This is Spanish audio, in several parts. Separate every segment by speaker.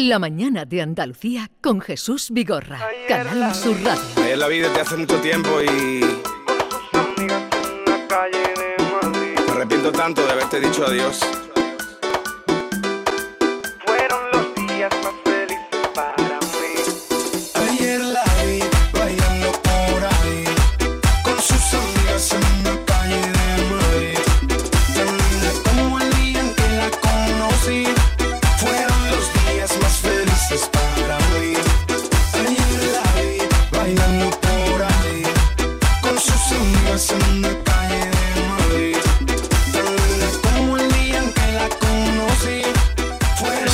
Speaker 1: La mañana de Andalucía con Jesús Vigorra. Canal Sur Radio.
Speaker 2: Ayer la vi desde hace mucho tiempo y me arrepiento tanto de haberte dicho adiós.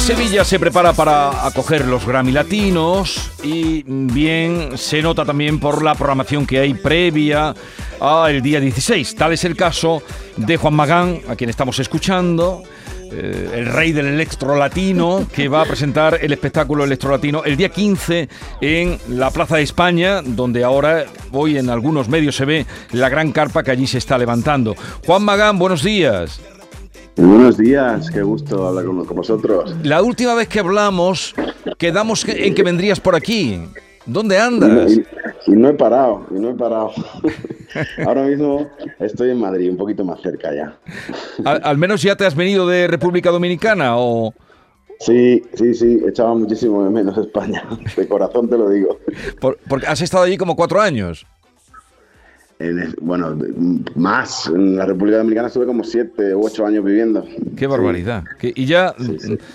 Speaker 3: Sevilla se prepara para acoger los Grammy Latinos y bien se nota también por la programación que hay previa al día 16. Tal es el caso de Juan Magán, a quien estamos escuchando, eh, el rey del electro latino, que va a presentar el espectáculo electro latino el día 15 en la Plaza de España, donde ahora hoy en algunos medios se ve la gran carpa que allí se está levantando. Juan Magán, buenos días.
Speaker 4: Buenos días, qué gusto hablar con, con vosotros.
Speaker 3: La última vez que hablamos, quedamos que- en que vendrías por aquí. ¿Dónde andas?
Speaker 4: Y, y no he parado, y no he parado. Ahora mismo estoy en Madrid, un poquito más cerca ya.
Speaker 3: Al, al menos ya te has venido de República Dominicana o
Speaker 4: Sí, sí, sí, echaba muchísimo de menos España, de corazón te lo digo.
Speaker 3: por- porque has estado allí como cuatro años.
Speaker 4: En bueno, más, en la República Dominicana estuve como siete u ocho años viviendo.
Speaker 3: Qué barbaridad. Que- y ya,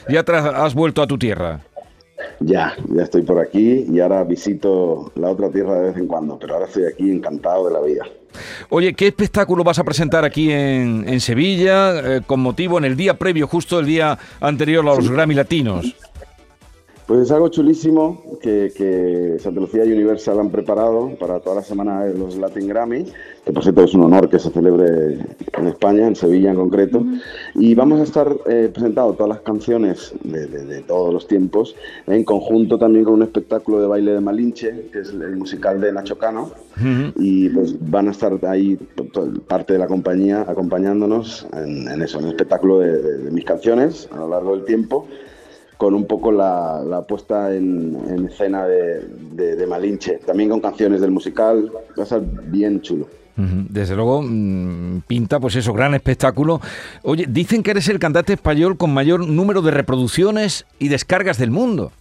Speaker 3: ya te has- has vuelto a tu tierra.
Speaker 4: Ya, ya estoy por aquí y ahora visito la otra tierra de vez en cuando, pero ahora estoy aquí encantado de la vida.
Speaker 3: Oye, ¿qué espectáculo vas a presentar aquí en, en Sevilla eh, con motivo en el día previo, justo el día anterior a los Grammy Latinos?
Speaker 4: Pues es algo chulísimo que, que Santa Lucía y Universal han preparado para toda la semana de los Latin Grammy, que por cierto es un honor que se celebre en España, en Sevilla en concreto. Y vamos a estar eh, presentando todas las canciones de, de- de todos los tiempos, en conjunto también con un espectáculo de baile de Malinche, que es el musical de Nacho Cano. Y pues van a estar ahí parte de la compañía acompañándonos en, en eso, en el espectáculo de mis canciones a lo largo del tiempo con un poco la, la puesta en, en escena de, de- de Malinche, también con canciones del musical, va a ser bien chulo.
Speaker 3: Desde luego, mm, pinta pues eso, gran espectáculo. Oye, dicen que eres el cantante español con mayor número de reproducciones y descargas del mundo.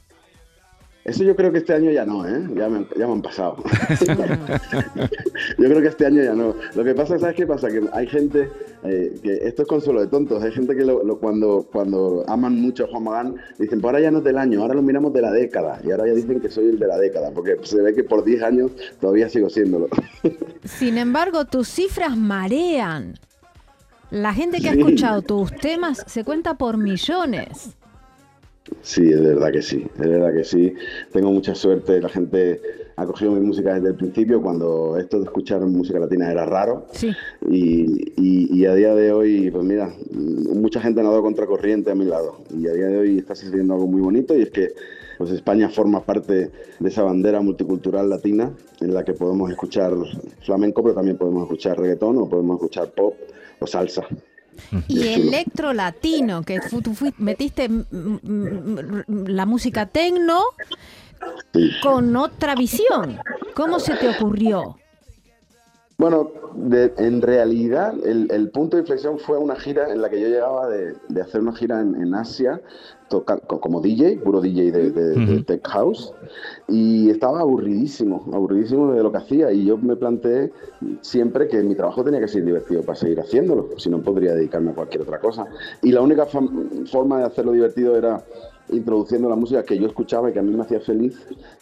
Speaker 4: Eso yo creo que este año ya no, ¿eh? Ya me, han- ya me han pasado. yo creo que este año ya no. Lo que pasa, ¿sabes qué pasa? Que hay gente, eh, que esto es consuelo de tontos, hay gente que lo- lo- cuando, cuando aman mucho a Juan Magán, dicen, pues ahora ya no es del año, ahora lo miramos de la década. Y ahora ya dicen que soy el de la década, porque se ve que por 10 años todavía sigo siéndolo.
Speaker 5: Sin embargo, tus cifras marean. La gente que ha escuchado tus temas se cuenta por millones.
Speaker 4: Sí, es verdad que sí, es verdad que sí. Tengo mucha suerte, la gente ha cogido mi música desde el principio, cuando esto de escuchar música latina era raro.
Speaker 5: Sí.
Speaker 4: Y, y- y a día de hoy, pues mira, mucha gente ha dado contracorriente a mi lado. Y a día de hoy está sucediendo algo muy bonito y es que pues España forma parte de esa bandera multicultural latina en la que podemos escuchar flamenco, pero también podemos escuchar reggaetón o podemos escuchar pop o salsa.
Speaker 5: Y electro latino, que fu- tú metiste la música tecno con otra visión. ¿Cómo se te ocurrió?
Speaker 4: Bueno, de- en realidad el, el punto de inflexión fue una gira en la que yo llegaba de, de hacer una gira en, en Asia toca- co- como DJ, puro DJ de, de-. Tech House, y estaba aburridísimo, aburridísimo de lo que hacía, y yo me planteé siempre que mi trabajo tenía que ser divertido para seguir haciéndolo, si no podría dedicarme a cualquier otra cosa. Y la única forma de hacerlo divertido era introduciendo la música que yo escuchaba y que a mí me hacía feliz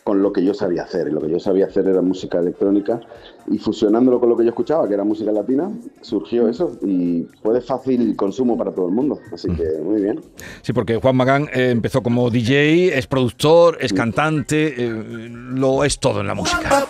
Speaker 4: con lo que yo sabía hacer. Y lo que yo sabía hacer era música electrónica y fusionándolo con lo que yo escuchaba, que era música latina, surgió eso y fue de fácil consumo para todo el mundo. Así que muy bien.
Speaker 3: Sí, porque Juan Magán eh, empezó como DJ, es productor, es cantante, eh, lo es todo en la música.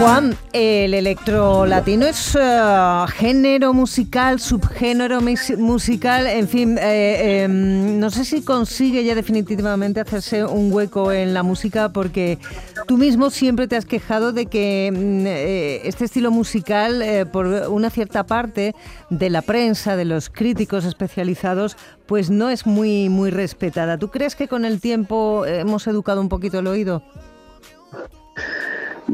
Speaker 5: Juan, el electro latino es eh, género musical, subgénero musical, en fin, eh, eh, no sé si consigue ya definitivamente hacerse un hueco en la música porque tú mismo siempre te has quejado de que mm, eh, este estilo musical, eh, por una cierta parte de la prensa, de los críticos especializados, pues no es muy, muy respetada. ¿Tú crees que con el tiempo hemos educado un poquito el oído?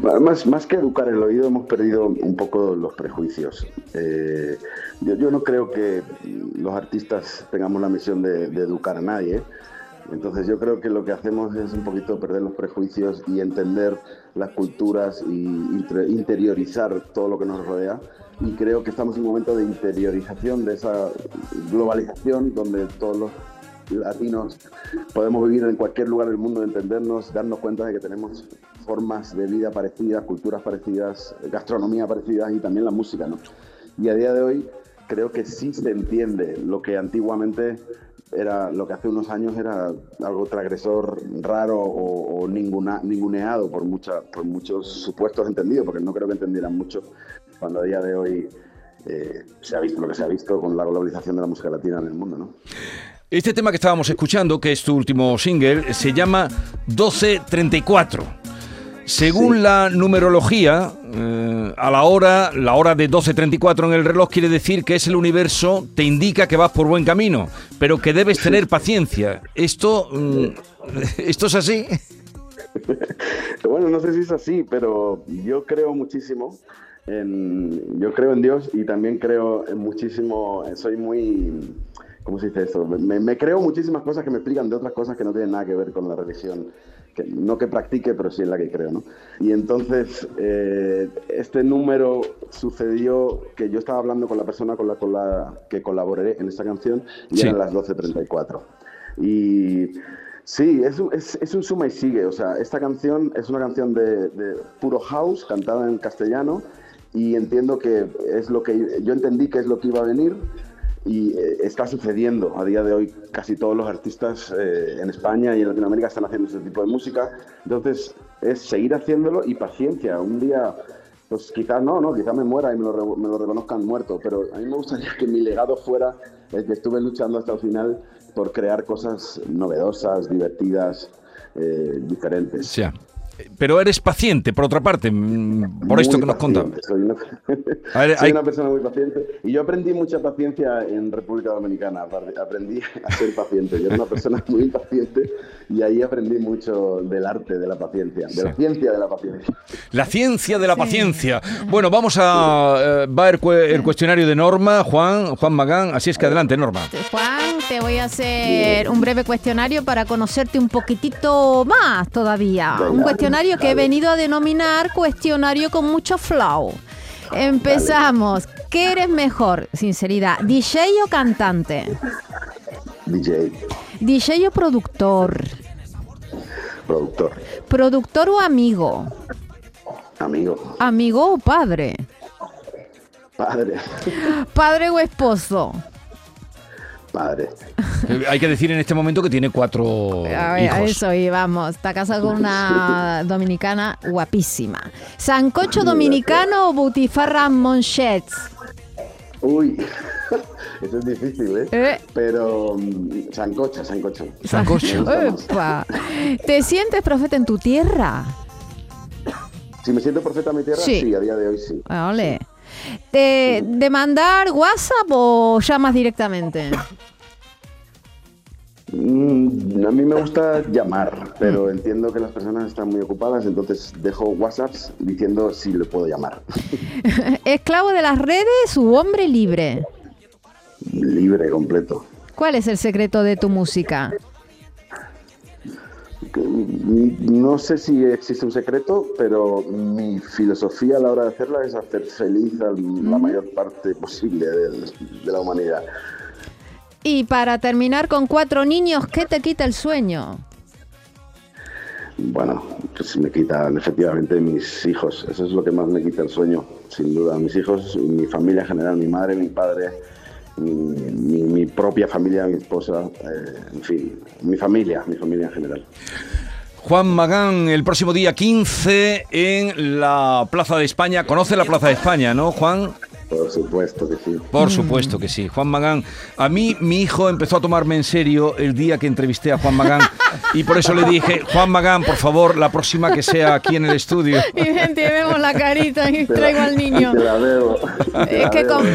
Speaker 4: Más, más que educar el oído, hemos perdido un poco los prejuicios. Eh, yo, no creo que los artistas tengamos la misión de, educar a nadie. Entonces yo creo que lo que hacemos es un poquito perder los prejuicios y entender las culturas y inter- interiorizar todo lo que nos rodea. Y creo que estamos en un momento de interiorización de esa globalización donde todos los latinos podemos vivir en cualquier lugar del mundo, entendernos, darnos cuenta de que tenemos formas de vida parecidas, culturas parecidas, gastronomía parecidas y también la música, ¿no? Y a día de hoy creo que sí se entiende lo que antiguamente era, lo que hace unos años era algo transgresor, raro o, o ninguna, ninguneado por, mucha, por muchos supuestos entendidos, porque no creo que entendieran mucho cuando a día de hoy eh, se ha visto lo que se ha visto con la globalización de la música latina en el mundo, ¿no?
Speaker 3: Este tema que estábamos escuchando, que es tu último single, se llama 1234. Según
Speaker 4: Sí.
Speaker 3: la numerología, eh, a la hora, la hora de 12.34 en el reloj quiere decir que es el universo, te indica que vas por buen camino, pero que debes tener paciencia. ¿Esto, mm, ¿esto es así?
Speaker 4: Bueno, no sé si es así, pero yo creo muchísimo en, yo creo en Dios y también creo en muchísimo, soy muy, ¿cómo se dice esto? Me, me creo muchísimas cosas que me explican de otras cosas que no tienen nada que ver con la religión, que, no que practique, pero sí en la que creo, ¿no? Y entonces, eh, este número sucedió que yo estaba hablando con la persona con la, con la que colaboré en esta canción y
Speaker 3: Sí.
Speaker 4: eran las 12.34. Y sí, es un, es, es un suma y sigue. O sea, esta canción es una canción de, de puro house, cantada en castellano, y entiendo que es lo que yo entendí que es lo que iba a venir y eh, está sucediendo a día de hoy. Casi todos los artistas eh, en España y en Latinoamérica están haciendo este tipo de música. Entonces, es seguir haciéndolo y paciencia. Un día, pues quizás no, no, quizás me muera y me lo, me lo reconozcan muerto, pero a mí me gustaría que mi legado fuera el que estuve luchando hasta el final por crear cosas novedosas, divertidas, eh, diferentes.
Speaker 3: sea, pero eres paciente, por otra parte, mm, por esto
Speaker 4: Muy
Speaker 3: que nos
Speaker 4: paciente, Soy, una,
Speaker 3: A ver,
Speaker 4: soy
Speaker 3: hay-
Speaker 4: una persona muy paciente y yo aprendí mucha paciencia en República Dominicana. Aprendí a ser paciente. Yo era una persona muy impaciente y ahí aprendí mucho del arte de la paciencia, de la ciencia de la paciencia.
Speaker 3: La ciencia de la paciencia. Bueno, vamos a... eh, va el, cue- el cuestionario de Norma, Juan, Juan Magán, así es que adelante, Norma.
Speaker 5: Juan, te voy a hacer un breve cuestionario para conocerte un poquitito más todavía. Un cuestionario que he venido a denominar cuestionario con mucho flow. Empezamos. ¿Qué eres mejor? Sinceridad, ¿DJ o cantante?
Speaker 4: DJ,
Speaker 5: ¿DJ o productor?
Speaker 4: productor,
Speaker 5: ¿Productor o amigo?
Speaker 4: amigo,
Speaker 5: ¿Amigo o padre?
Speaker 4: padre,
Speaker 5: ¿Padre o esposo?
Speaker 4: Padre.
Speaker 3: Eh, Hay que decir en este momento que tiene cuatro
Speaker 5: A ver, a
Speaker 3: hijos.
Speaker 5: eso íbamos. Está casado con una dominicana guapísima. ¿Sancocho dominicano o butifarra monchets?
Speaker 4: Uy, eso es difícil, ¿eh?
Speaker 5: Eh.
Speaker 4: Pero sancocha, sancocha.
Speaker 3: Sancocho.
Speaker 4: Más.
Speaker 5: Epa. ¿Te sientes profeta en tu tierra?
Speaker 4: Si me siento profeta en mi tierra,
Speaker 5: Sí.
Speaker 4: sí, a día de hoy sí.
Speaker 5: Ole. ¿Te, ¿De mandar WhatsApp o llamas directamente?
Speaker 4: Mm, a mí me gusta llamar, pero entiendo que las personas están muy ocupadas, entonces dejo WhatsApps diciendo si le puedo llamar.
Speaker 5: ¿Esclavo de las redes u hombre libre?
Speaker 4: Libre, completo.
Speaker 5: ¿Cuál es el secreto de tu música?
Speaker 4: No sé si existe un secreto, pero mi filosofía a la hora de hacerla es hacer feliz a la mayor parte posible del- de la humanidad.
Speaker 5: Y para terminar con cuatro niños, ¿qué te quita el sueño?
Speaker 4: Bueno, pues me quitan efectivamente mis hijos. Eso es lo que más me quita el sueño, sin duda. Mis hijos, mi familia en general, mi madre, mi padre, mi, mi- propia familia, mi esposa, eh, en fin, mi familia, mi familia en general.
Speaker 3: Juan Magán el próximo día 15 en la Plaza de España. ¿Conoce la Plaza de España, no, Juan?
Speaker 4: Por supuesto que sí.
Speaker 3: Por supuesto que sí. Juan Magán. A mí, mi hijo empezó a tomarme en serio el día que entrevisté a Juan Magán. Y por eso le dije, Juan Magán, por favor, la próxima que sea aquí en el estudio.
Speaker 6: Y gente, vemos la carita y traigo al niño.
Speaker 4: Te la. Te
Speaker 6: Es
Speaker 4: la
Speaker 6: que con-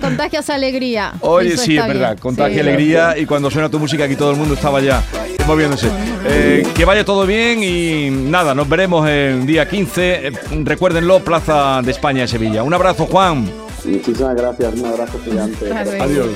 Speaker 6: contagias alegría.
Speaker 3: Oye,
Speaker 6: Eso
Speaker 3: sí, es verdad,
Speaker 6: bien.
Speaker 3: contagia
Speaker 6: Sí.
Speaker 3: alegría y cuando suena tu música aquí todo el mundo estaba ya moviéndose. Eh, que vaya todo bien y nada, nos veremos el día 15. Eh, recuérdenlo, Plaza de España de Sevilla. Un abrazo, Juan.
Speaker 4: Muchísimas gracias, un abrazo gigante.
Speaker 3: Adiós.